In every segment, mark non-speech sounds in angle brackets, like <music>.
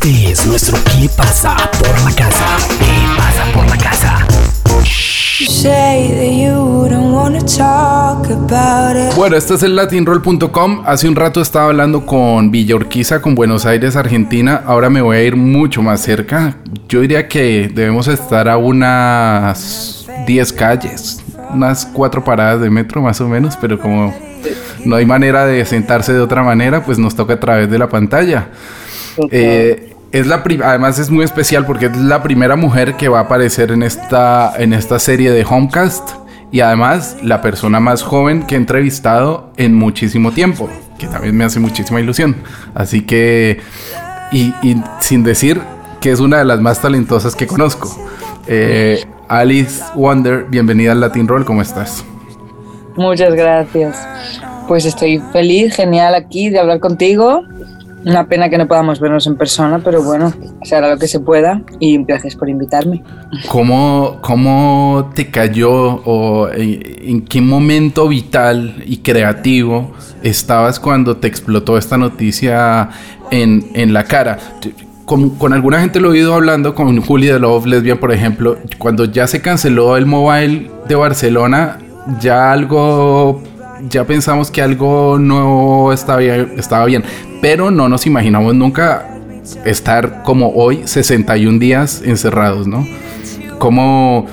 Este es nuestro ¿Qué pasa por la casa? ¿Qué pasa por la casa? Bueno, este es el latinroll.com. Hace un rato estaba hablando con Villa Urquiza, con Buenos Aires, Argentina. Ahora me voy a ir mucho más cerca. Yo diría que debemos estar a unas 10 calles, unas 4 paradas de metro más o menos, pero como no hay manera de sentarse de otra manera, pues nos toca a través de la pantalla. Eh, es la además es muy especial porque es la primera mujer que va a aparecer en esta, en esta serie de Homecast y además la persona más joven que he entrevistado en muchísimo tiempo, que también me hace muchísima ilusión. Así que, y, sin decir que es una de las más talentosas que conozco. Eh, Alice Wonder, bienvenida al Latin Roll, ¿cómo estás? Muchas gracias. Pues estoy feliz, genial aquí de hablar contigo una pena que no podamos vernos en persona, pero bueno, se hará lo que se pueda y gracias por invitarme. ¿Cómo, cómo te cayó o en qué momento vital y creativo estabas cuando te explotó esta noticia en, en la cara? Con, con, alguna gente lo he oído hablando, con Julie de Love Lesbian, por ejemplo, cuando ya se canceló el mobile de Barcelona, ya algo ya pensamos que algo no estaba bien, estaba bien, pero no nos imaginamos nunca estar como hoy 61 días encerrados, ¿no? ¿Cómo,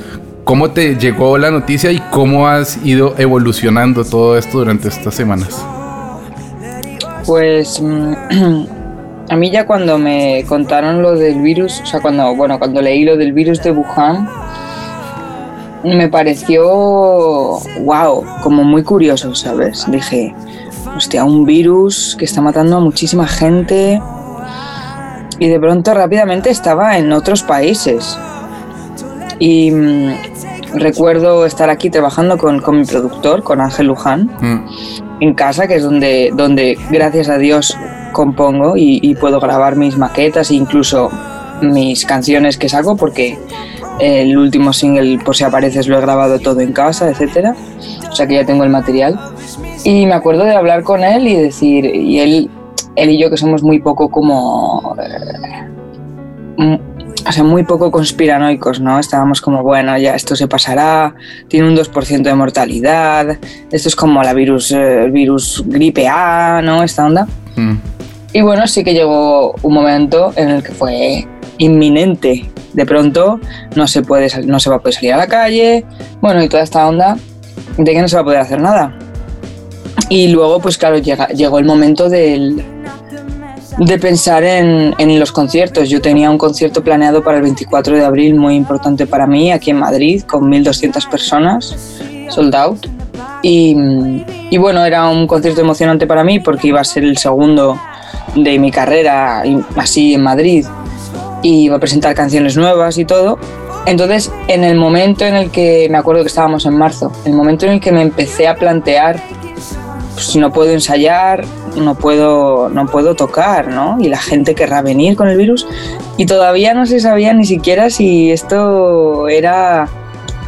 ¿Cómo te llegó la noticia y cómo has ido evolucionando todo esto durante estas semanas? Pues mm, <clears throat> a mí ya cuando me contaron lo del virus, o sea, cuando, bueno, cuando leí lo del virus de Wuhan, me pareció, wow, como muy curioso, ¿sabes? Dije, hostia, un virus que está matando a muchísima gente y de pronto rápidamente estaba en otros países. Y mm, recuerdo estar aquí trabajando con, mi productor, con Ángel Luján, mm. en casa, que es donde, donde gracias a Dios compongo y, y puedo grabar mis maquetas e incluso mis canciones que saco porque el último single, por si apareces, lo he grabado todo en casa, etcétera. O sea que ya tengo el material. Y me acuerdo de hablar con él y decir, y él, él y yo que somos muy poco como... Eh, o sea, muy poco conspiranoicos, ¿no? Estábamos como, bueno, ya esto se pasará, tiene un 2% de mortalidad, esto es como la virus, el virus gripe A, ¿no? Esta onda. Mm. Y bueno, sí que llegó un momento en el que fue inminente. De pronto no se, puede, no se va a poder salir a la calle, bueno, y toda esta onda de que no se va a poder hacer nada. Y luego, pues claro, llegó el momento de pensar en, en, los conciertos. Yo tenía un concierto planeado para el 24 de abril muy importante para mí, aquí en Madrid, con 1.200 personas, sold out. Y, y, bueno, era un concierto emocionante para mí porque iba a ser el segundo de mi carrera así en Madrid y iba a presentar canciones nuevas y todo. Entonces, en el momento en el que, me acuerdo que estábamos en marzo, el momento en el que me empecé a plantear, pues, no puedo ensayar, no puedo, no puedo tocar, ¿no? Y la gente querrá venir con el virus. Y todavía no se sabía ni siquiera si esto era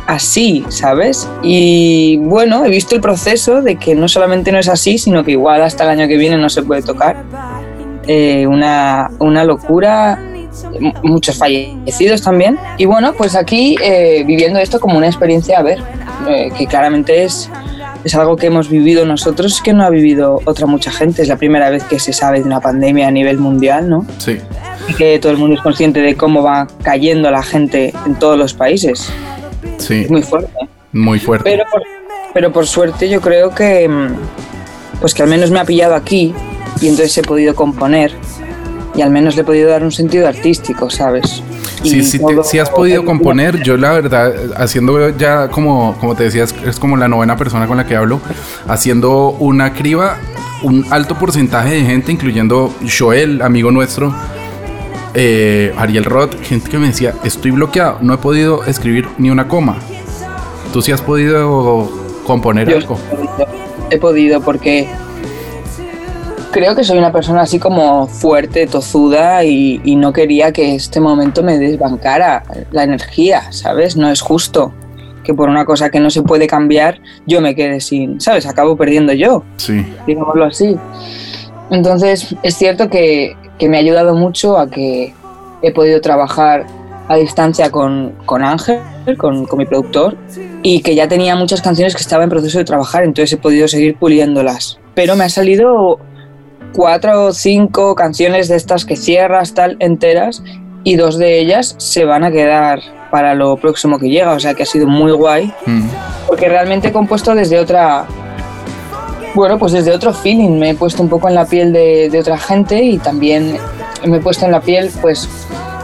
así, ¿sabes? Y bueno, he visto el proceso de que no solamente no es así, sino que igual hasta el año que viene no se puede tocar. Eh, una, una locura muchos fallecidos también. Y bueno, pues aquí eh, viviendo esto como una experiencia, a ver, eh, que claramente es, es algo que hemos vivido nosotros que no ha vivido otra mucha gente. Es la primera vez que se sabe de una pandemia a nivel mundial, ¿no? Sí. Y que todo el mundo es consciente de cómo va cayendo la gente en todos los países. Sí. muy fuerte. Muy fuerte. Pero por, pero por suerte yo creo que, mm, pues que al menos me ha pillado aquí y entonces he podido componer y al menos le he podido dar un sentido artístico, ¿sabes? Sí, sí, sí, has podido componer. Yo la verdad, haciendo ya como, como te decías, es como la novena persona con la que hablo, haciendo una criba, un alto porcentaje de gente, incluyendo Joel, amigo nuestro, eh, Ariel Roth, gente que me decía, estoy bloqueado, no he podido escribir ni una coma. ¿Tú sí has podido componer algo? he podido porque creo que soy una persona así como fuerte, tozuda y, no quería que este momento me desbancara la energía, ¿sabes? No es justo que por una cosa que no se puede cambiar yo me quede sin, ¿sabes? Acabo perdiendo yo. Sí. Digámoslo así. Entonces es cierto que, que me ha ayudado mucho a que he podido trabajar a distancia con, con Ángel, con, con, mi productor, y que ya tenía muchas canciones que estaba en proceso de trabajar, entonces he podido seguir puliéndolas. Pero me ha salido cuatro o cinco canciones de estas que cierras tal enteras y dos de ellas se van a quedar para lo próximo que llega, o sea que ha sido muy guay, mm. porque realmente he compuesto desde otra, bueno, pues desde otro feeling, me he puesto un poco en la piel de, de otra gente y también me he puesto en la piel pues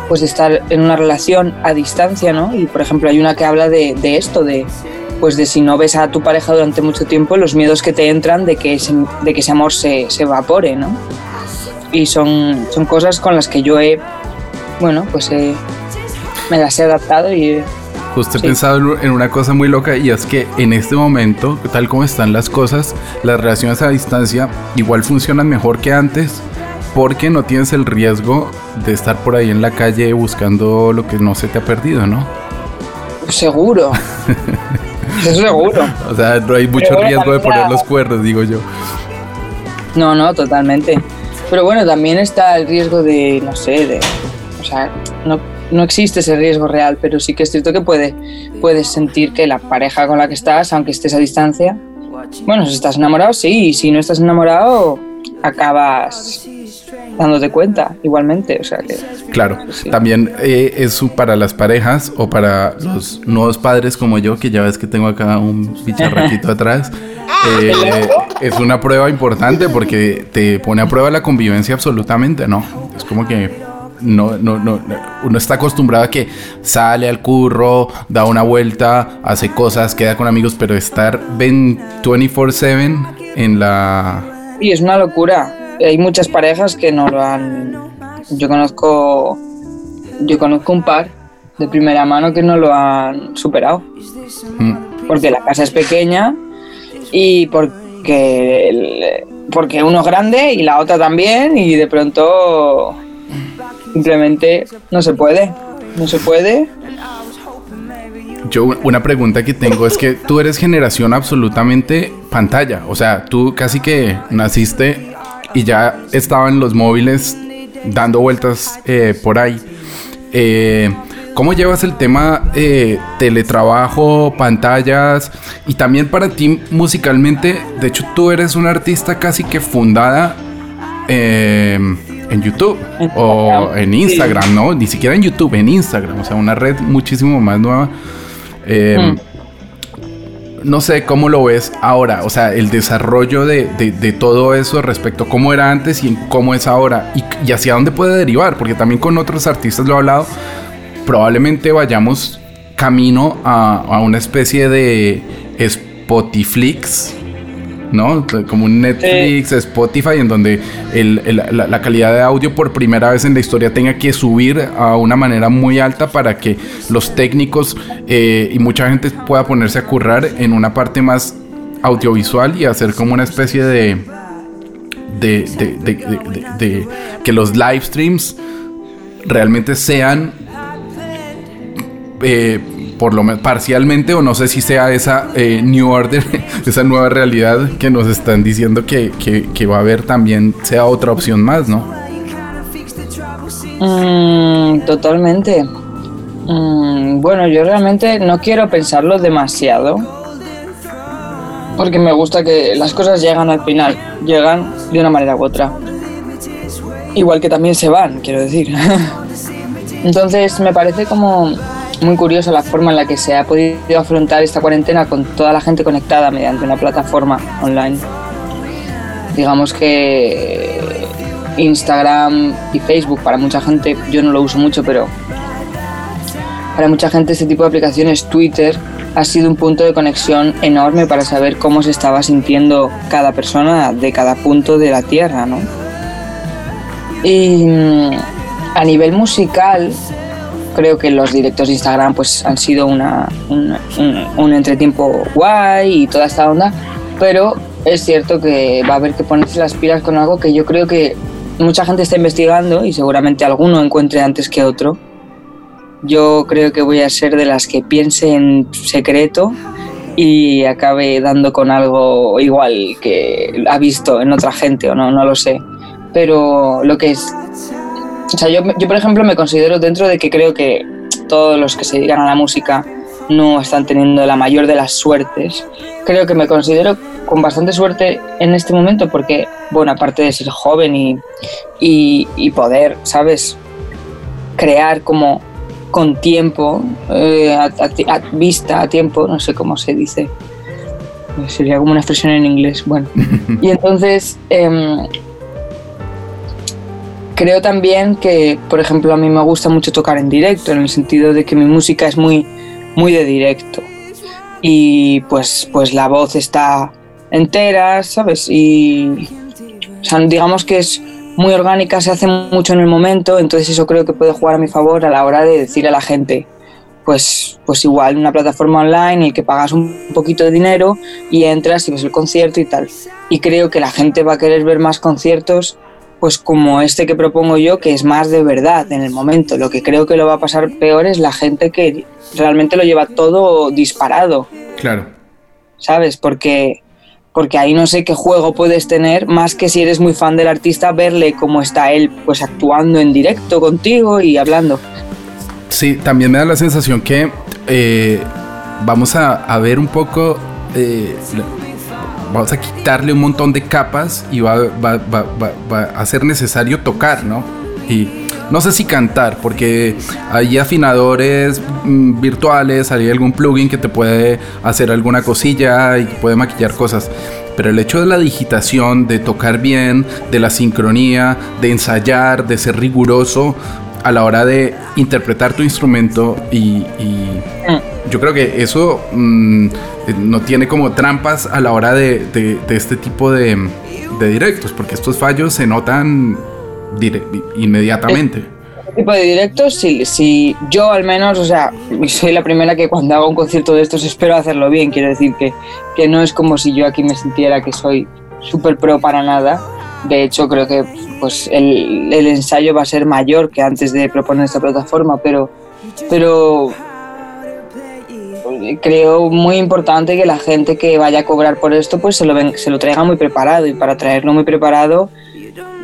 pues de estar en una relación a distancia, ¿no? Y por ejemplo hay una que habla de, de, esto, de pues de si no ves a tu pareja durante mucho tiempo, los miedos que te entran de que ese, de que ese amor se, se evapore, ¿no? Y son, son cosas con las que yo he, bueno, pues he, me las he adaptado y... Justo he pensado en una cosa muy loca y es que en este momento, tal como están las cosas, las relaciones a distancia igual funcionan mejor que antes porque no tienes el riesgo de estar por ahí en la calle buscando lo que no se te ha perdido, ¿no? Seguro. <laughs> <laughs> seguro. O sea, no hay mucho riesgo de poner los cuernos, digo yo. No, no, totalmente. Pero bueno, también está el riesgo de, no sé, de... O sea, no, no existe ese riesgo real, pero sí que es cierto que puede, puedes sentir que la pareja con la que estás, aunque estés a distancia, bueno, si estás enamorado, sí, y si no estás enamorado, acabas dándote cuenta igualmente. O sea que, claro, también eh, es para las parejas o para los nuevos padres como yo, que ya ves que tengo acá un bicharraquito <laughs> atrás. Eh, es una prueba importante porque te pone a prueba la convivencia absolutamente, ¿no? Es como que no, no, no, uno está acostumbrado a que sale al curro, da una vuelta, hace cosas, queda con amigos, pero estar 24/7 en la... Y es una locura hay muchas parejas que no lo han. Yo conozco. Yo conozco un par de primera mano que no lo han superado. Mm. Porque la casa es pequeña y porque, porque uno es grande y la otra también y de pronto simplemente no se puede. No se puede. Yo una pregunta que tengo es que tú eres generación absolutamente pantalla, o sea, tú casi que naciste y ya estaban los móviles dando vueltas eh, por ahí. Eh, ¿Cómo llevas el tema eh, teletrabajo, pantallas y también para ti musicalmente? De hecho, tú eres una artista casi que fundada en YouTube o en Instagram, ¿no? Ni siquiera en YouTube, en Instagram, o sea, una red muchísimo más nueva. Mm no sé cómo lo ves ahora, o sea, el desarrollo de, todo eso respecto a cómo era antes y cómo es ahora y, hacia dónde puede derivar, porque también con otros artistas lo he hablado, probablemente vayamos camino a, a una especie de Spotiflix ¿no? Como un Netflix, Spotify, en donde la, calidad de audio por primera vez en la historia tenga que subir a una manera muy alta para que los técnicos eh, y mucha gente pueda ponerse a currar en una parte más audiovisual y hacer como una especie de, de, de que los live streams realmente sean eh, por lo menos parcialmente, o no sé si sea esa eh, New Order, <laughs> esa nueva realidad que nos están diciendo que, va a haber también, sea otra opción más, ¿no? Mm, totalmente. Mm, bueno, yo realmente no quiero pensarlo demasiado, porque me gusta que las cosas llegan al final, llegan de una manera u otra. Igual que también se van, quiero decir. <laughs> Entonces me parece como muy curiosa la forma en la que se ha podido afrontar esta cuarentena con toda la gente conectada mediante una plataforma online. Digamos que Instagram y Facebook para mucha gente, yo no lo uso mucho, pero para mucha gente este tipo de aplicaciones, Twitter, ha sido un punto de conexión enorme para saber cómo se estaba sintiendo cada persona de cada punto de la Tierra, ¿no? Y mm, a nivel musical, creo que los directos de Instagram pues han sido una, un, entretiempo guay y toda esta onda, pero es cierto que va a haber que ponerse las pilas con algo que yo creo que mucha gente está investigando y seguramente alguno encuentre antes que otro. Yo creo que voy a ser de las que piense en secreto y acabe dando con algo igual que ha visto en otra gente o no, no lo sé. pero lo que es... O sea, yo, yo por ejemplo me considero dentro de que creo que todos los que se dedican a la música no están teniendo la mayor de las suertes. Creo que me considero con bastante suerte en este momento porque, bueno, aparte de ser joven y, y, poder, ¿sabes? Crear como con tiempo, eh, a, vista, a tiempo, no sé cómo se dice. Sería como una expresión en inglés. Bueno, <laughs> y entonces em, creo también que, por ejemplo, a mí me gusta mucho tocar en directo, en el sentido de que mi música es muy, muy de directo. Y pues, pues la voz está entera, ¿sabes? Y digamos que es muy orgánica, se hace mucho en el momento, entonces eso creo que puede jugar a mi favor a la hora de decir a la gente, pues, pues igual una plataforma online en el que pagas un poquito de dinero y entras y ves el concierto y tal. Y creo que la gente va a querer ver más conciertos pues como este que propongo yo, que es más de verdad en el momento. Lo que creo que lo va a pasar peor es la gente que realmente lo lleva todo disparado. Claro. ¿Sabes? Porque, porque ahí no sé qué juego puedes tener, más que si eres muy fan del artista, verle cómo está él pues actuando en directo contigo y hablando. Sí, también me da la sensación que eh, vamos a, ver un poco eh, vamos a quitarle un montón de capas y va, a ser necesario tocar, ¿no? Y no sé si cantar, porque hay afinadores mm, virtuales, hay algún plugin que te puede hacer alguna cosilla y puede maquillar cosas. Pero el hecho de la digitación, de tocar bien, de la sincronía, de ensayar, de ser riguroso a la hora de interpretar tu instrumento y, mm. Yo creo que eso mm, eh, no tiene como trampas a la hora de, este tipo de, directos, porque estos fallos se notan inmediatamente. Este tipo de directos, si, si yo al menos, o sea, soy la primera que cuando hago un concierto de estos espero hacerlo bien, quiero decir que, que no es como si yo aquí me sintiera que soy súper pro para nada. De hecho, creo que pues el, el, ensayo va a ser mayor que antes de proponer esta plataforma, pero, pero creo muy importante que la gente que vaya a cobrar por esto pues se lo, se lo traiga muy preparado y para traerlo muy preparado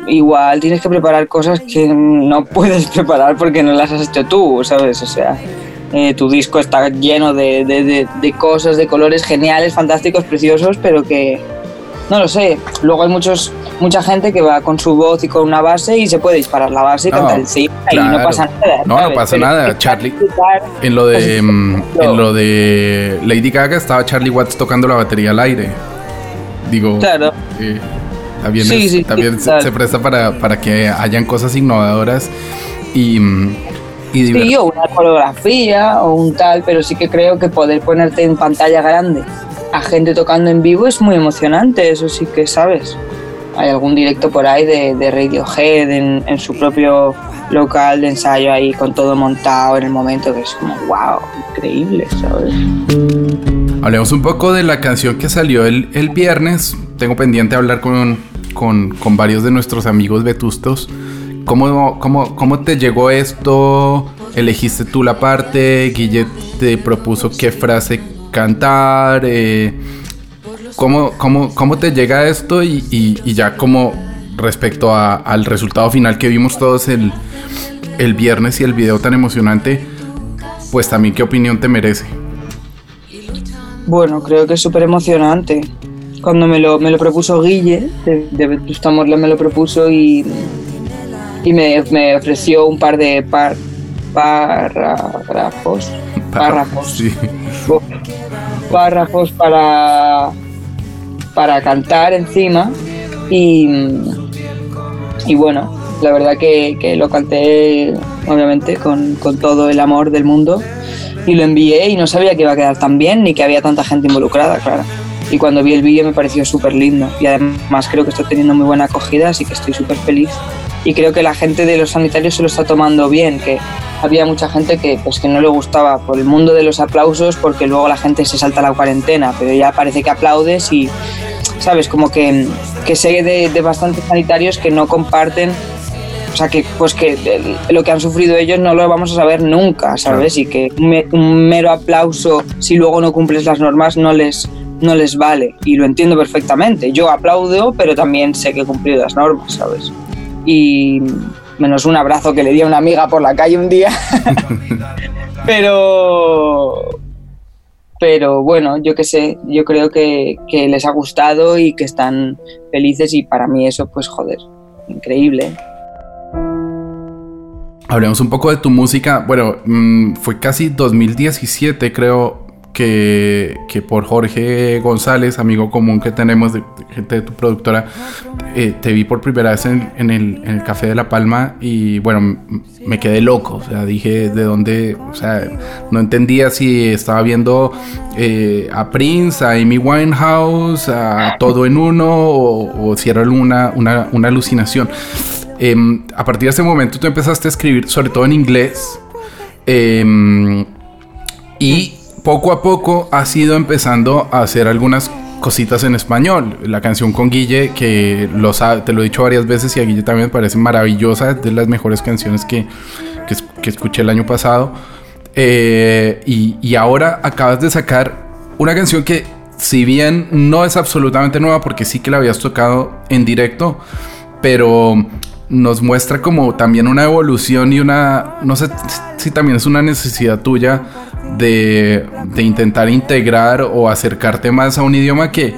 igual tienes que preparar cosas que no <laughs> puedes preparar porque no las has hecho tú, ¿sabes? O sea, eh, tu disco está lleno de, de, de, cosas, de colores geniales, fantásticos, preciosos, pero que no lo sé. Luego hay muchos, mucha gente que va con su voz y con una base y se puede disparar la base y cantar el sí y no pasa nada. No, no pasa nada. Charlie, en lo de mm, en lo de Lady Gaga estaba Charlie Watts tocando la batería al aire. Digo, claro. Eh, también, también se, presta para, para que hayan cosas innovadoras y mm, y sí, o una coreografía o un tal, pero sí que creo que poder ponerte en pantalla grande a gente tocando en vivo es muy emocionante, eso sí que sabes. Hay algún directo por ahí de, de Radiohead en, en, su propio local de ensayo ahí con todo montado en el momento que es como wow, increíble, ¿sabes? Hablemos un poco de la canción que salió el, el viernes. Tengo pendiente hablar con, con, con, varios de nuestros amigos vetustos. ¿Cómo, cómo, ¿Cómo te llegó esto? ¿Elegiste tú la parte? ¿Guille te propuso qué frase cantar, eh, ¿cómo, cómo, te llega esto y, ya como respecto al resultado final que vimos todos el, el viernes y el video tan emocionante, pues también qué opinión te merece. Bueno, creo que es súper emocionante. Cuando me lo, me lo propuso Guille, de, de Morla me lo propuso y, y me, me ofreció un par de par. Párrafos. Sí <laughs> párrafos para, para cantar encima y, y bueno, la verdad que, lo canté obviamente con, con, todo el amor del mundo y lo envié y no sabía que iba a quedar tan bien ni que había tanta gente involucrada, claro. Y cuando vi el vídeo me pareció súper lindo y además creo que está teniendo muy buena acogida, así que estoy súper feliz. Y creo que la gente de los sanitarios se lo está tomando bien, que había mucha gente que, pues, que no le gustaba por el mundo de los aplausos porque luego la gente se salta la cuarentena, pero ya parece que aplaudes y, ¿sabes? Como que, que sé de, bastantes sanitarios que no comparten o sea que pues que lo que han sufrido ellos no lo vamos a saber nunca, ¿sabes? Y que un, mero aplauso si luego no cumples las normas no les no les vale y lo entiendo perfectamente. Yo aplaudo, pero también sé que he cumplido las normas, ¿sabes? Y menos un abrazo que le di a una amiga por la calle un día. <laughs> pero, pero bueno, yo qué sé, yo creo que, que, les ha gustado y que están felices y para mí eso, pues joder, increíble. Hablemos un poco de tu música. Bueno, mmm, fue casi 2017, creo, que, que, por Jorge González, amigo común que tenemos, de, gente de tu productora, eh, te vi por primera vez en, en, el, Café de La Palma y bueno, me quedé loco. O sea, dije de dónde, o sea, no entendía si estaba viendo eh, a Prince, a Amy Winehouse, a todo en uno o, o si era una, una, alucinación. Eh, a partir de ese momento tú empezaste a escribir, sobre todo en inglés. Eh, y poco a poco has ido empezando a hacer algunas cositas en español. La canción con Guille, que te lo he dicho varias veces y a Guille también me parece maravillosa, es de las mejores canciones que, que, escuché el año pasado. Eh, y ahora acabas de sacar una canción que, si bien no es absolutamente nueva, porque sí que la habías tocado en directo, pero nos muestra como también una evolución y una, no sé si también es una necesidad tuya de, de, intentar integrar o acercarte más a un idioma que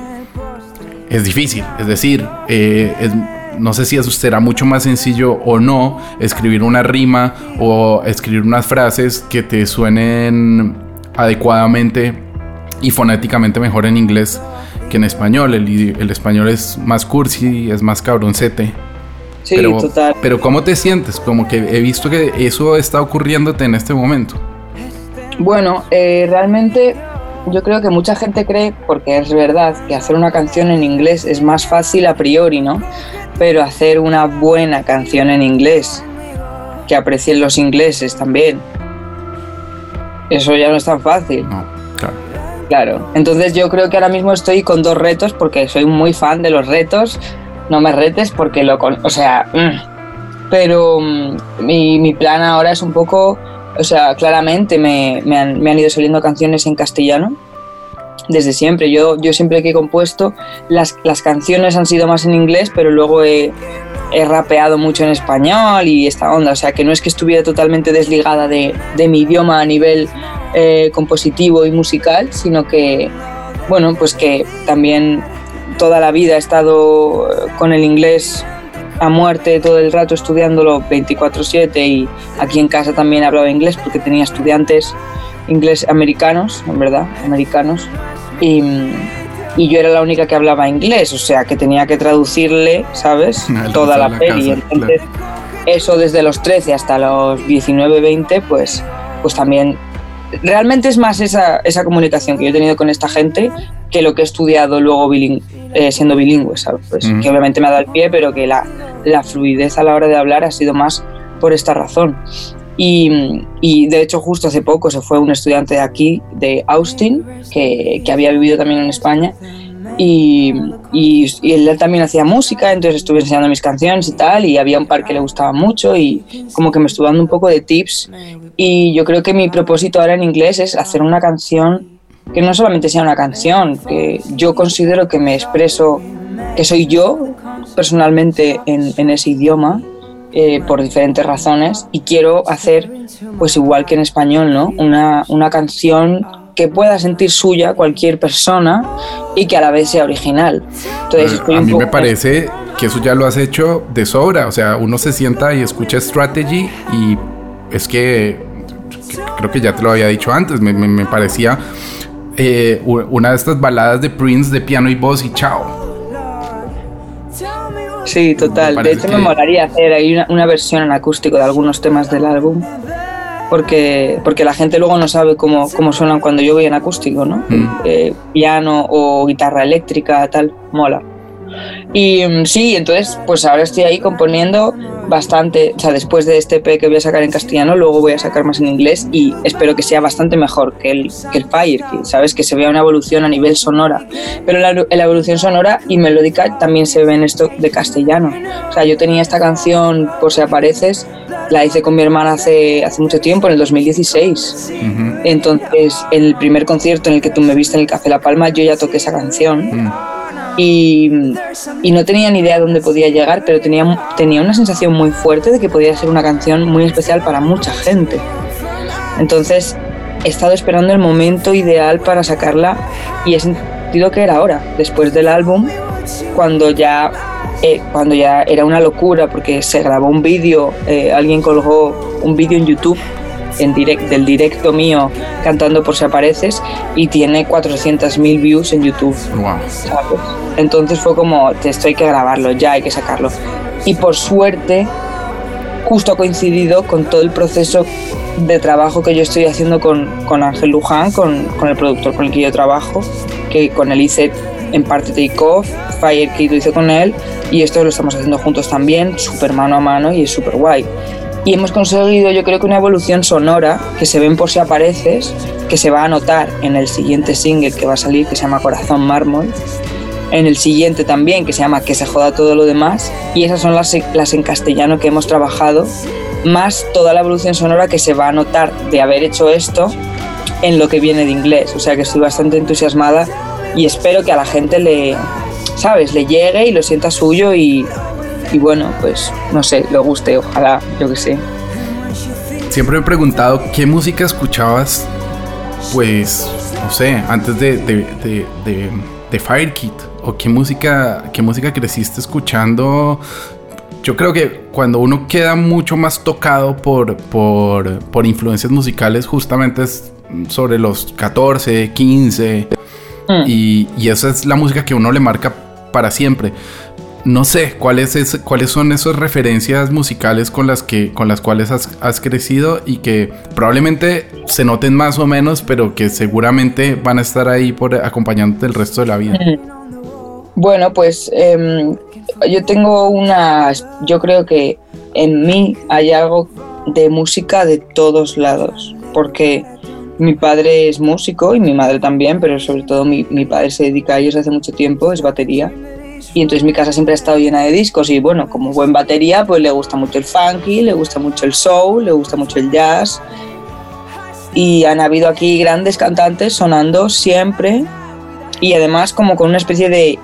es difícil. Es decir, eh, es, no sé si eso será mucho más sencillo o no escribir una rima o escribir unas frases que te suenen adecuadamente y fonéticamente mejor en inglés que en español. El, el español es más cursi, es más cabroncete. Sí, pero, total. Pero ¿cómo te sientes? Como que he visto que eso está ocurriéndote en este momento. Bueno, eh, realmente yo creo que mucha gente cree, porque es verdad, que hacer una canción en inglés es más fácil a priori, ¿no? Pero hacer una buena canción en inglés, que aprecien los ingleses también, eso ya no es tan fácil. No, claro. Claro, entonces yo creo que ahora mismo estoy con dos retos porque soy muy fan de los retos. No me retes porque lo... Con... O sea... Mmm. Pero mmm, mi, mi plan ahora es un poco o sea, claramente me, me, han, me, han, ido saliendo canciones en castellano desde siempre. Yo, yo siempre que he compuesto, las, las canciones han sido más en inglés, pero luego he, he, rapeado mucho en español y esta onda. O sea, que no es que estuviera totalmente desligada de, de mi idioma a nivel eh, compositivo y musical, sino que, bueno, pues que también toda la vida he estado con el inglés a muerte todo el rato estudiándolo 24/7 y aquí en casa también hablaba inglés porque tenía estudiantes inglés americanos, en verdad, americanos, y, y, yo era la única que hablaba inglés, o sea que tenía que traducirle, ¿sabes? <laughs> Toda la, la peli. Casa, Entonces, claro. eso desde los 13 hasta los 19, 20, pues, pues también realmente es más esa, esa, comunicación que yo he tenido con esta gente que lo que he estudiado luego biling eh, siendo bilingüe, ¿sabes? Pues, uh -huh. Que obviamente me ha dado el pie, pero que la, la, fluidez a la hora de hablar ha sido más por esta razón. Y, y, de hecho justo hace poco se fue un estudiante de aquí, de Austin, que, que había vivido también en España, y, y, y, él también hacía música, entonces estuve enseñando mis canciones y tal, y había un par que le gustaba mucho y como que me estuvo dando un poco de tips. Y yo creo que mi propósito ahora en inglés es hacer una canción que no solamente sea una canción, que yo considero que me expreso, que soy yo personalmente en, en ese idioma. Eh, por diferentes razones y quiero hacer pues igual que en español no una, una canción que pueda sentir suya cualquier persona y que a la vez sea original. Entonces, estoy a mí me parece que eso ya lo has hecho de sobra. O sea, uno se sienta y escucha Strategy y es que creo que ya te lo había dicho antes. Me, me, me parecía eh, una de estas baladas de Prince de piano y voz y chao. Sí, total. De hecho, que... me molaría hacer ahí una, una versión en acústico de algunos temas del álbum porque, porque la gente luego no sabe cómo, cómo suenan cuando yo voy en acústico, ¿no? Mm. Eh, piano o guitarra eléctrica, tal, mola. Y um, sí, entonces, pues ahora estoy ahí componiendo bastante, o sea, después de este EP que voy a sacar en castellano, luego voy a sacar más en inglés y espero que sea bastante mejor que el, que el Fire, que sabes que se vea una evolución a nivel sonora. Pero la, la evolución sonora y melódica también se ve en esto de castellano. O sea, yo tenía esta canción, por si apareces, la hice con mi hermana hace, hace mucho tiempo, en el 2016. Uh -huh. Entonces, en el primer concierto en el que tú me viste en el Café La Palma, yo ya toqué esa canción. Uh -huh. y, y, no tenía ni idea de dónde podía llegar, pero tenía, tenía una sensación muy fuerte de que podía ser una canción muy especial para mucha gente. Entonces he estado esperando el momento ideal para sacarla y he sentido que era ahora, después del álbum, cuando ya, eh, cuando ya era una locura porque se grabó un vídeo, eh, alguien colgó un vídeo en YouTube en direct, del directo mío cantando por si apareces y tiene 400.000 views en YouTube. Entonces fue como, esto hay que grabarlo, ya hay que sacarlo. Y por suerte, justo ha coincidido con todo el proceso de trabajo que yo estoy haciendo con, con Ángel Luján, con, con, el productor con el que yo trabajo, que con él hice en parte Take Off, Fire que lo hice con él, y esto lo estamos haciendo juntos también, súper mano a mano y es súper guay. Y hemos conseguido yo creo que una evolución sonora que se ven por si apareces, que se va a notar en el siguiente single que va a salir, que se llama Corazón Mármol, en el siguiente también, que se llama Que se joda todo lo demás, y esas son las, las en castellano que hemos trabajado, más toda la evolución sonora que se va a notar de haber hecho esto en lo que viene de inglés, o sea que estoy bastante entusiasmada y espero que a la gente le, ¿sabes?, le llegue y lo sienta suyo y, y bueno, pues no sé, le guste, ojalá, yo que sé. Siempre me he preguntado qué música escuchabas, pues, no sé, antes de, de, de, de, de Fire Kit, o qué música, qué música creciste escuchando. Yo creo que cuando uno queda mucho más tocado por, por, por influencias musicales, justamente es sobre los 14, 15, mm. y, y esa es la música que uno le marca para siempre. No sé cuáles cuáles son esas referencias musicales con las que con las cuales has, crecido y que probablemente se noten más o menos pero que seguramente van a estar ahí por acompañándote el resto de la vida bueno pues em, yo tengo una yo creo que en mí hay algo de música de todos lados porque mi padre es músico y mi madre también pero sobre todo mi, mi padre se dedica a ellos hace mucho tiempo es batería y entonces mi casa siempre ha estado llena de discos y bueno, como buen batería, pues le gusta mucho el funky, le gusta mucho el soul, le gusta mucho el jazz. Y han habido aquí grandes cantantes sonando siempre y además como con una especie de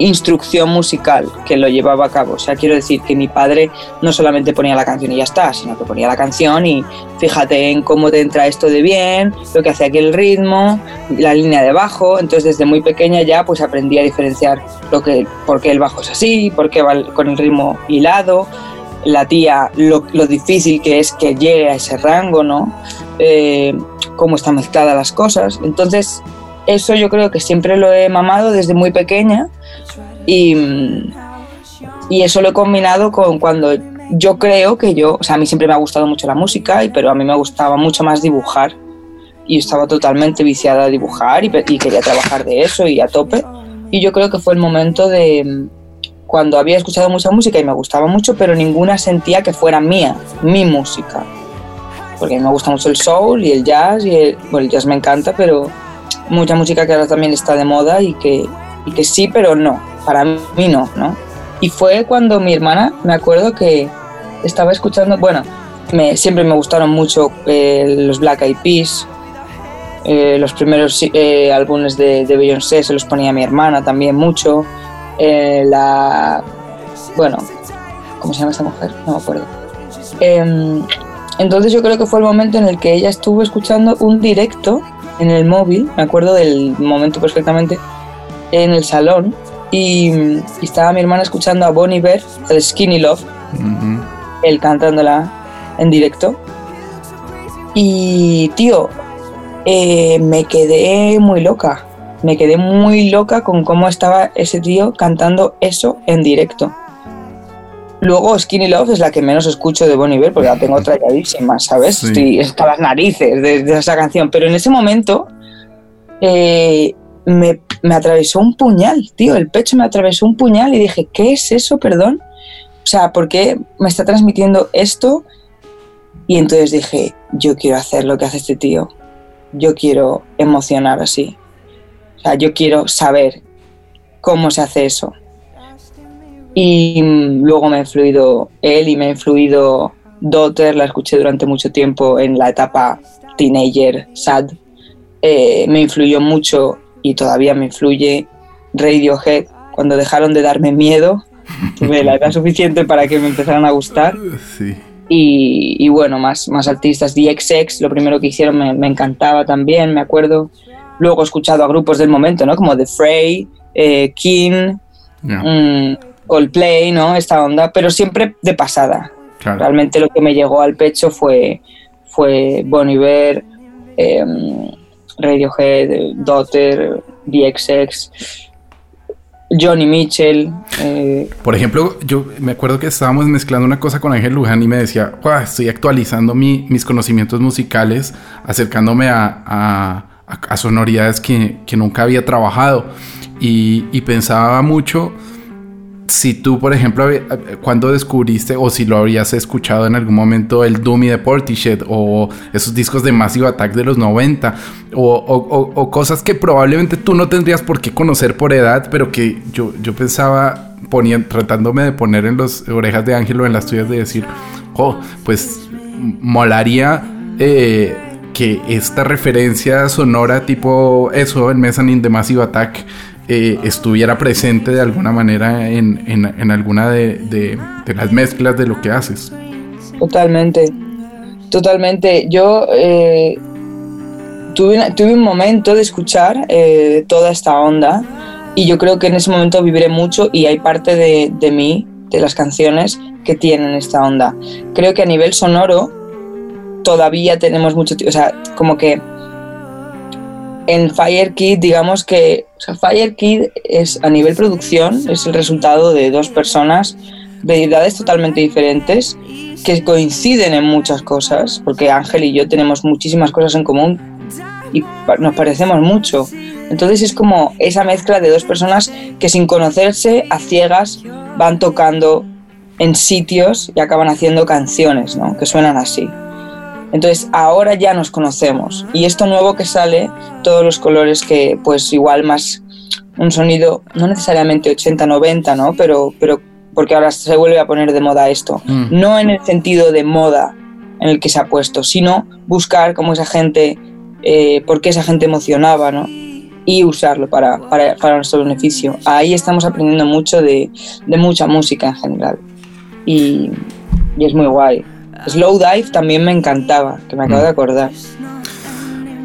instrucción musical que lo llevaba a cabo. O sea, quiero decir que mi padre no solamente ponía la canción y ya está, sino que ponía la canción y fíjate en cómo te entra esto de bien, lo que hace aquí el ritmo, la línea de bajo. Entonces desde muy pequeña ya pues aprendí a diferenciar lo que, por qué el bajo es así, por qué va con el ritmo hilado, la tía, lo, difícil que es que llegue a ese rango, ¿no? Eh, cómo están mezcladas las cosas. Entonces eso yo creo que siempre lo he mamado desde muy pequeña y, y eso lo he combinado con cuando yo creo que yo, o sea, a mí siempre me ha gustado mucho la música, pero a mí me gustaba mucho más dibujar y estaba totalmente viciada a dibujar y, quería trabajar de eso y a tope. Y yo creo que fue el momento de cuando había escuchado mucha música y me gustaba mucho, pero ninguna sentía que fuera mía, mi música. Porque a mí me gusta mucho el soul y el jazz, y el, el jazz me encanta, pero mucha música que ahora también está de moda y que, y que sí, pero no, para mí no, ¿no? Y fue cuando mi hermana, me acuerdo que estaba escuchando, bueno, me, siempre me gustaron mucho eh, los Black Eyed Peas, eh, los primeros eh, álbumes de, de, Beyoncé se los ponía mi hermana también mucho, la, bueno, ¿cómo se llama esta mujer? No me acuerdo. Em, entonces yo creo que fue el momento en el que ella estuvo escuchando un directo en el móvil, me acuerdo del momento perfectamente, en el salón y, estaba mi hermana escuchando a Bonnie Bear, el Skinny Love, él cantándola en directo. Y tío, eh, me quedé muy loca, me quedé muy loca con cómo estaba ese tío cantando eso en directo. Luego Skinny Love es la que menos escucho de Bon Iver porque la tengo tralladísima, ¿sabes? Sí. Estoy hasta las narices de, de, esa canción. Pero en ese momento eh, me, me, atravesó un puñal, tío. El pecho me atravesó un puñal y dije, ¿qué es eso, perdón? O sea, ¿por qué me está transmitiendo esto? Y entonces dije, yo quiero hacer lo que hace este tío. Yo quiero emocionar así. O sea, yo quiero saber cómo se hace eso. Y luego me ha influido él y me ha influido Daughter, la escuché durante mucho tiempo en la etapa teenager, sad. Eh, me influyó mucho y todavía me influye Radiohead, cuando dejaron de darme miedo, <laughs> tuve la edad suficiente para que me empezaran a gustar. Sí. Y, y bueno, más, más artistas, DXX, lo primero que hicieron me, me encantaba también, me acuerdo. Luego he escuchado a grupos del momento, ¿no? Como The Fray, eh, King, Ya, mm, Coldplay, ¿no? Esta onda, pero siempre de pasada. claro. Realmente lo que me llegó al pecho fue, fue Bon Iver, em, Radiohead, Daughter, DXX, Johnny Mitchell. eh, Por ejemplo, yo me acuerdo que estábamos mezclando una cosa con Ángel Luján y me decía, "Guau, estoy actualizando mi- mis conocimientos musicales, acercándome a, a- a- a sonoridades que, que nunca había trabajado. Y, y pensaba mucho si tú, por ejemplo, cuando descubriste o si lo habrías escuchado en algún momento el Doomy de Portishead o esos discos de Massive Attack de los 90 o, cosas que probablemente tú no tendrías por qué conocer por edad, pero que yo, yo pensaba, ponía- tratándome de poner en las orejas de Ángel o en las tuyas de decir, oh, pues molaría eh, que esta referencia sonora tipo eso, en Mezzanine de Massive Attack, eh, estuviera presente de alguna manera en, en- alguna de, de- las mezclas de lo que haces. Totalmente, totalmente. Yo eh, tuve, tuve un momento de escuchar eh, toda esta onda y yo creo que en ese momento viviré mucho y hay parte de, de mí, de las canciones, que tienen esta onda. Creo que a nivel sonoro todavía tenemos mucho o sea, como que en Fire Kid, digamos que o Fire Kid es a nivel producción, es el resultado de dos personas de edades totalmente diferentes que coinciden en muchas cosas, porque Ángel y yo tenemos muchísimas cosas en común y nos parecemos mucho. Entonces es como esa mezcla de dos personas que sin conocerse a ciegas van tocando en sitios y acaban haciendo canciones, ¿no? Que suenan así. Entonces ahora ya nos conocemos y esto nuevo que sale, todos los colores que pues igual más un sonido no necesariamente 80-90, ¿no? Pero, pero porque ahora se vuelve a poner de moda esto. Mm. No en el sentido de moda en el que se ha puesto, sino buscar cómo esa gente, eh, por qué esa gente emocionaba, ¿no? Y usarlo para, para, para nuestro beneficio. Ahí estamos aprendiendo mucho de, de mucha música en general. Y, y es muy guay. Slow Dive también me encantaba, que me acabo de acordar.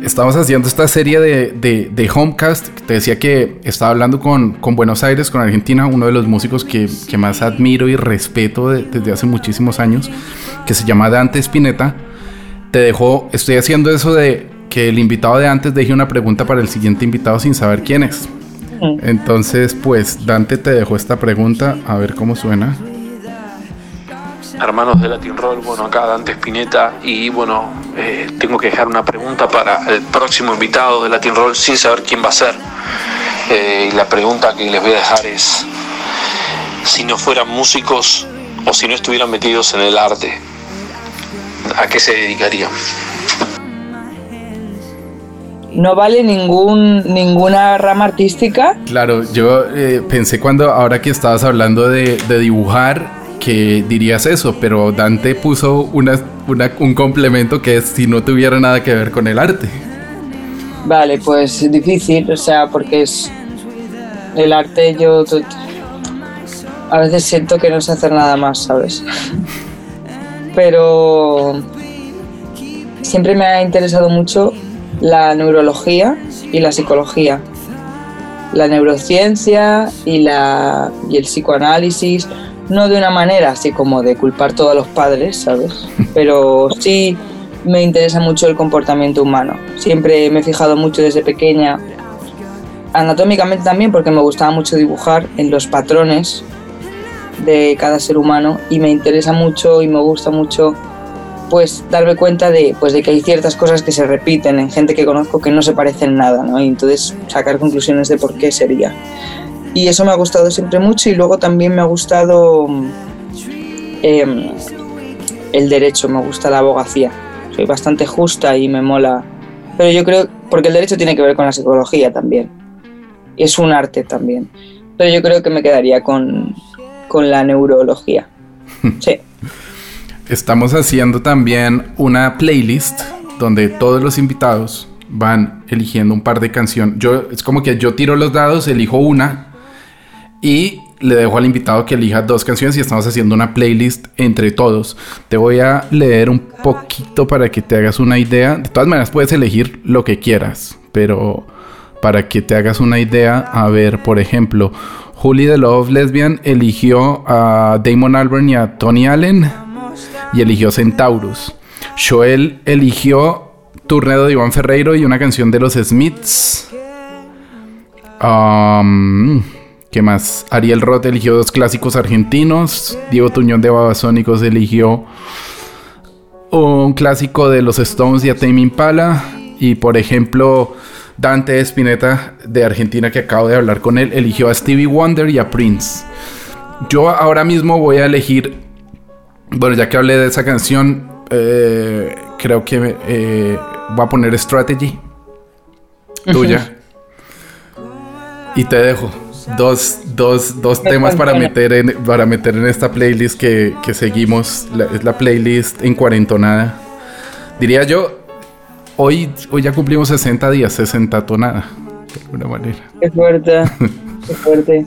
Estamos haciendo esta serie de, de, de Homecast. Te decía que estaba hablando con, con Buenos Aires, con Argentina, uno de los músicos que, que más admiro y respeto de- desde hace muchísimos años, que se llama Dante Spinetta. Te dejo, estoy haciendo eso de que el invitado de antes deje una pregunta para el siguiente invitado sin saber quién es. Mm. Entonces, pues Dante te dejó esta pregunta, a ver cómo suena. Hermanos de Latin Roll, bueno, acá Dante Spinetta y bueno, eh, tengo que dejar una pregunta para el próximo invitado de Latin Roll sin saber quién va a ser. Eh, y la pregunta que les voy a dejar es, si no fueran músicos o si no estuvieran metidos en el arte, ¿a qué se dedicarían? No vale ningún, ninguna rama artística. Claro, yo eh, pensé cuando, ahora que estabas hablando de, de dibujar, que dirías eso, pero Dante puso una, una- un complemento que es si no tuviera nada que ver con el arte. Vale, pues es difícil, o sea, porque es el arte yo a veces siento que no sé hacer nada más, ¿sabes? Pero siempre me ha interesado mucho la neurología y la psicología. La neurociencia y, la, y el psicoanálisis, no de una manera así como de culpar todo a los padres, ¿sabes? Pero sí me interesa mucho el comportamiento humano. Siempre me he fijado mucho desde pequeña, anatómicamente también, porque me gustaba mucho dibujar en los patrones de cada ser humano y me interesa mucho y me gusta mucho pues darme cuenta de, pues, de que hay ciertas cosas que se repiten en gente que conozco que no se parecen nada, ¿no? Y entonces sacar conclusiones de por qué sería. Y eso me ha gustado siempre mucho y luego también me ha gustado em, el derecho, me gusta la abogacía. Soy bastante justa y me mola. Pero yo creo, porque el derecho tiene que ver con la psicología también. Es un arte también. Pero yo creo que me quedaría con, con la neurología. <laughs> Sí. Estamos haciendo también una playlist donde todos los invitados van eligiendo un par de canciones. Yo, es como que yo tiro los dados, elijo una y le dejo al invitado que elija dos canciones y estamos haciendo una playlist entre todos. Te voy a leer un poquito para que te hagas una idea. De todas maneras puedes elegir lo que quieras, pero para que te hagas una idea, a ver, por ejemplo, Julie de Love Lesbian eligió a Damon Albarn y a Tony Allen y eligió Centaurus. Joel eligió Turnedo de Iván Ferreiro y una canción de los Smiths. Um, ¿Qué más? Ariel Roth eligió dos clásicos argentinos. Diego Tuñón de Babasónicos eligió un clásico de los Stones y a Tame Impala. Y por ejemplo, Dante Spinetta de Argentina, que acabo de hablar con él, eligió a Stevie Wonder y a Prince. Yo ahora mismo voy a elegir. Bueno, ya que hablé de esa canción, eh, creo que eh, voy a poner Strategy. Tuya. y te dejo dos, dos, dos temas para meter, en, para meter en esta playlist que, que seguimos. es la playlist en cuarentonada. Diría yo, hoy, hoy ya cumplimos 60 días, 60 tonada, de alguna manera. Qué fuerte, qué fuerte.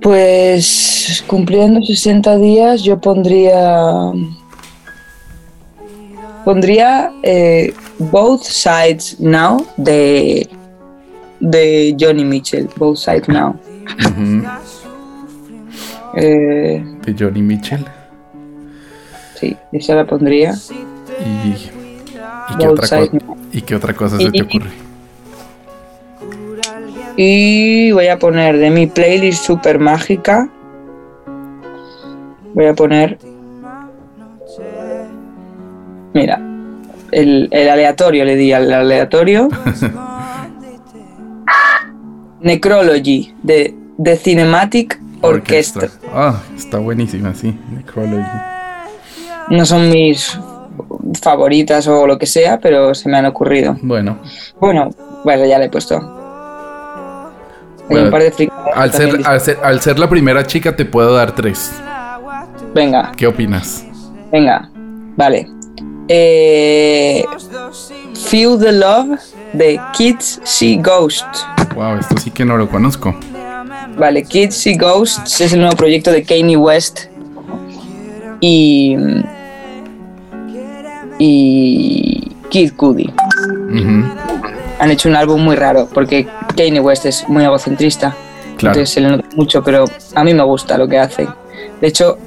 Pues cumpliendo 60 días yo pondría... Pondría eh, Both Sides Now de de Johnny Mitchell, Both Sides Now. eh, de Johnny Mitchell. Sí, esa la pondría. ¿Y, y, qué, otra ¿y qué, otra cosa se te ocurre? Y voy a poner de mi playlist super mágica. Voy a poner. Mira, el, el aleatorio le di al aleatorio. <laughs> Necrology de The Cinematic Orchestra. Ah, está buenísima, sí, Necrology. No son mis favoritas o lo que sea, pero se me han ocurrido. Bueno. Bueno, bueno, ya le he puesto. un par de al, ser, al, ser, al ser la primera chica te puedo dar tres. Venga. ¿Qué opinas? Venga, vale. Eh, Feel the Love de Kids See Ghosts. Wow, esto sí que no lo conozco. Vale, Kids See Ghosts es el nuevo proyecto de Kanye West. Y. Y. Kid Cudi. Han hecho un álbum muy raro porque Kanye West es muy egocentrista. Entonces se le nota mucho, pero a mí me gusta lo que hace. De hecho,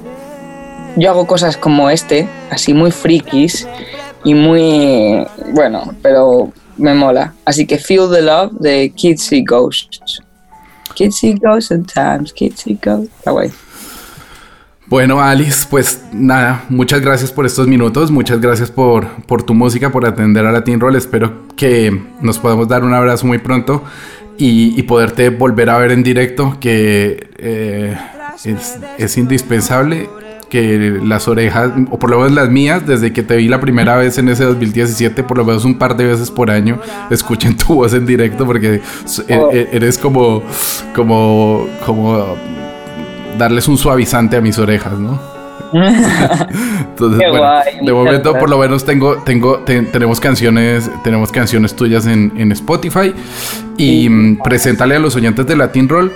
yo hago cosas como este, así muy frikis y muy. Bueno, pero me mola. Así que Feel the Love de Kids See Ghosts. Kids See Ghosts sometimes, Kids See Ghosts. Está. Bueno, Alice, pues nada, muchas gracias por estos minutos, muchas gracias por, por tu música, por atender a Latin Roll. Espero que nos podamos dar un abrazo muy pronto y, poderte volver a ver en directo, que eh, es, es indispensable que las orejas, o por lo menos las mías, desde que te vi la primera vez en ese 2017, por lo menos un par de veces por año, escuchen tu voz en directo porque e, oh. e, eres como, como, como darles un suavizante a mis orejas, ¿no? <laughs> Entonces, bueno, de momento por lo menos tengo, tengo, tenemos canciones, tenemos canciones tuyas en, en Spotify y mm, preséntale a los oyentes de Latin Roll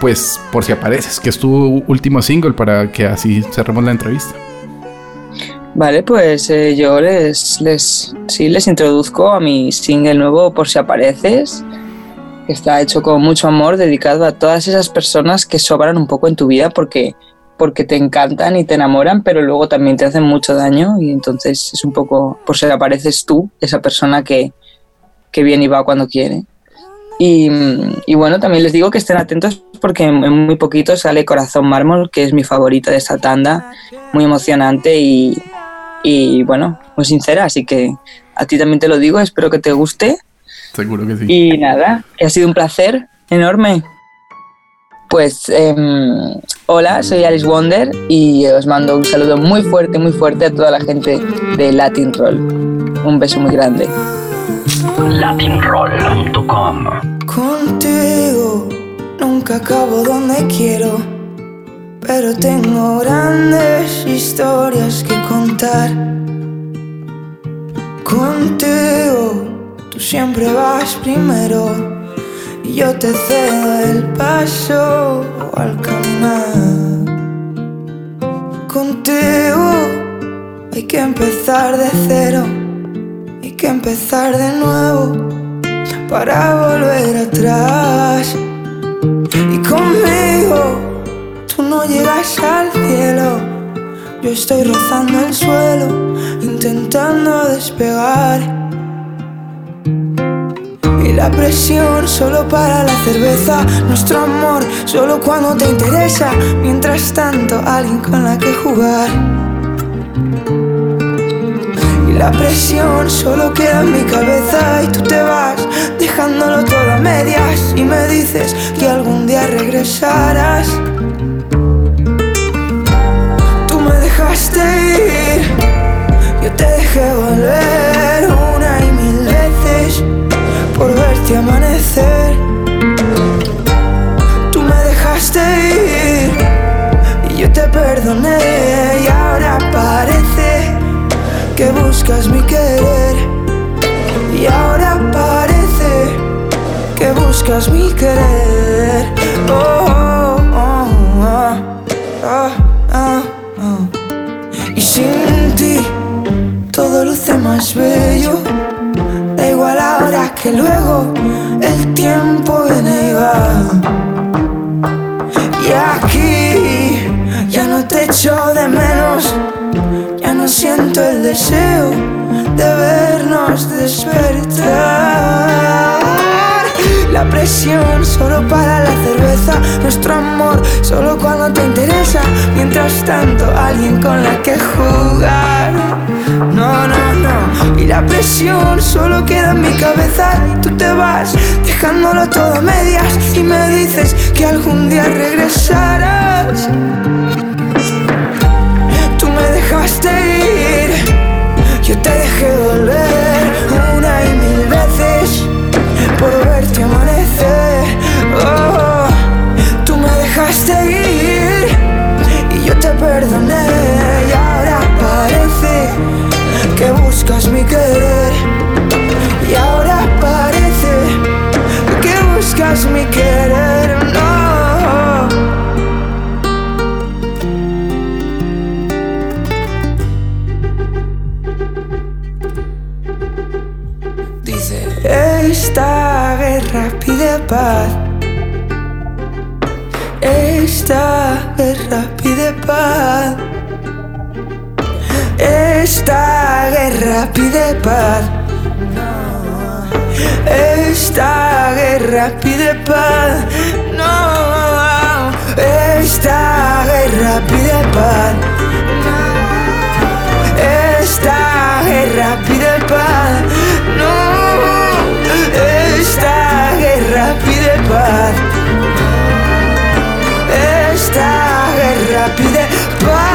pues por si apareces, que es tu último single para que así cerremos la entrevista. Vale, pues eh, yo les, les, sí, les introduzco a mi single nuevo Por si apareces, que está hecho con mucho amor, dedicado a todas esas personas que sobran un poco en tu vida porque, porque te encantan y te enamoran, pero luego también te hacen mucho daño y entonces es un poco, por si apareces tú, esa persona que, que viene y va cuando quiere. Y, y, bueno, también les digo que estén atentos porque en, muy poquito sale Corazón Mármol, que es mi favorita de esta tanda, muy emocionante y, y bueno, muy sincera, así que a ti también te lo digo, espero que te guste. Seguro que sí. Y nada, ha sido un placer enorme. Pues em, hola, soy Alice Wonder y os mando un saludo muy fuerte, muy fuerte a toda la gente de Latin Roll. Un beso muy grande latinroll.com. Contigo nunca acabo donde quiero, pero tengo grandes historias que contar. Contigo tú siempre vas primero y yo te cedo el paso al caminar. Contigo hay que empezar de cero, que empezar de nuevo para volver atrás. Y conmigo tú no llegas al cielo, yo estoy rozando el suelo, intentando despegar. Y la presión solo para la cerveza, nuestro amor solo cuando te interesa, mientras tanto alguien con la que jugar. La presión solo queda en mi cabeza y tú te vas dejándolo todo a medias y me dices que algún día regresarás. Tú me dejaste ir, yo te dejé volver una y mil veces por verte amanecer. Tú me dejaste ir y yo te perdoné y ahora parece que buscas mi querer. Y ahora parece que buscas mi querer. Oh, oh, oh, oh, oh, oh. Y sin ti todo luce más bello. Da igual ahora que luego el tiempo viene y va. Y aquí ya no te echo de menos, no siento el deseo de vernos despertar. La presión solo para la cerveza, nuestro amor solo cuando te interesa. Mientras tanto, alguien con la que jugar. No, no, no. Y la presión solo queda en mi cabeza y tú te vas dejándolo todo a medias y me dices que algún día regresarás. Dejaste ir, yo te dejé volver una y mil veces por verte amanecer. Oh, tú me dejaste ir y yo te perdoné y ahora parece que buscas mi querer. Y ahora parece que buscas mi querer. Esta guerra pide paz. Esta guerra pide paz. Esta guerra pide paz. No. Esta guerra pide paz. Esta guerra pide paz. No. Esta guerra pide paz.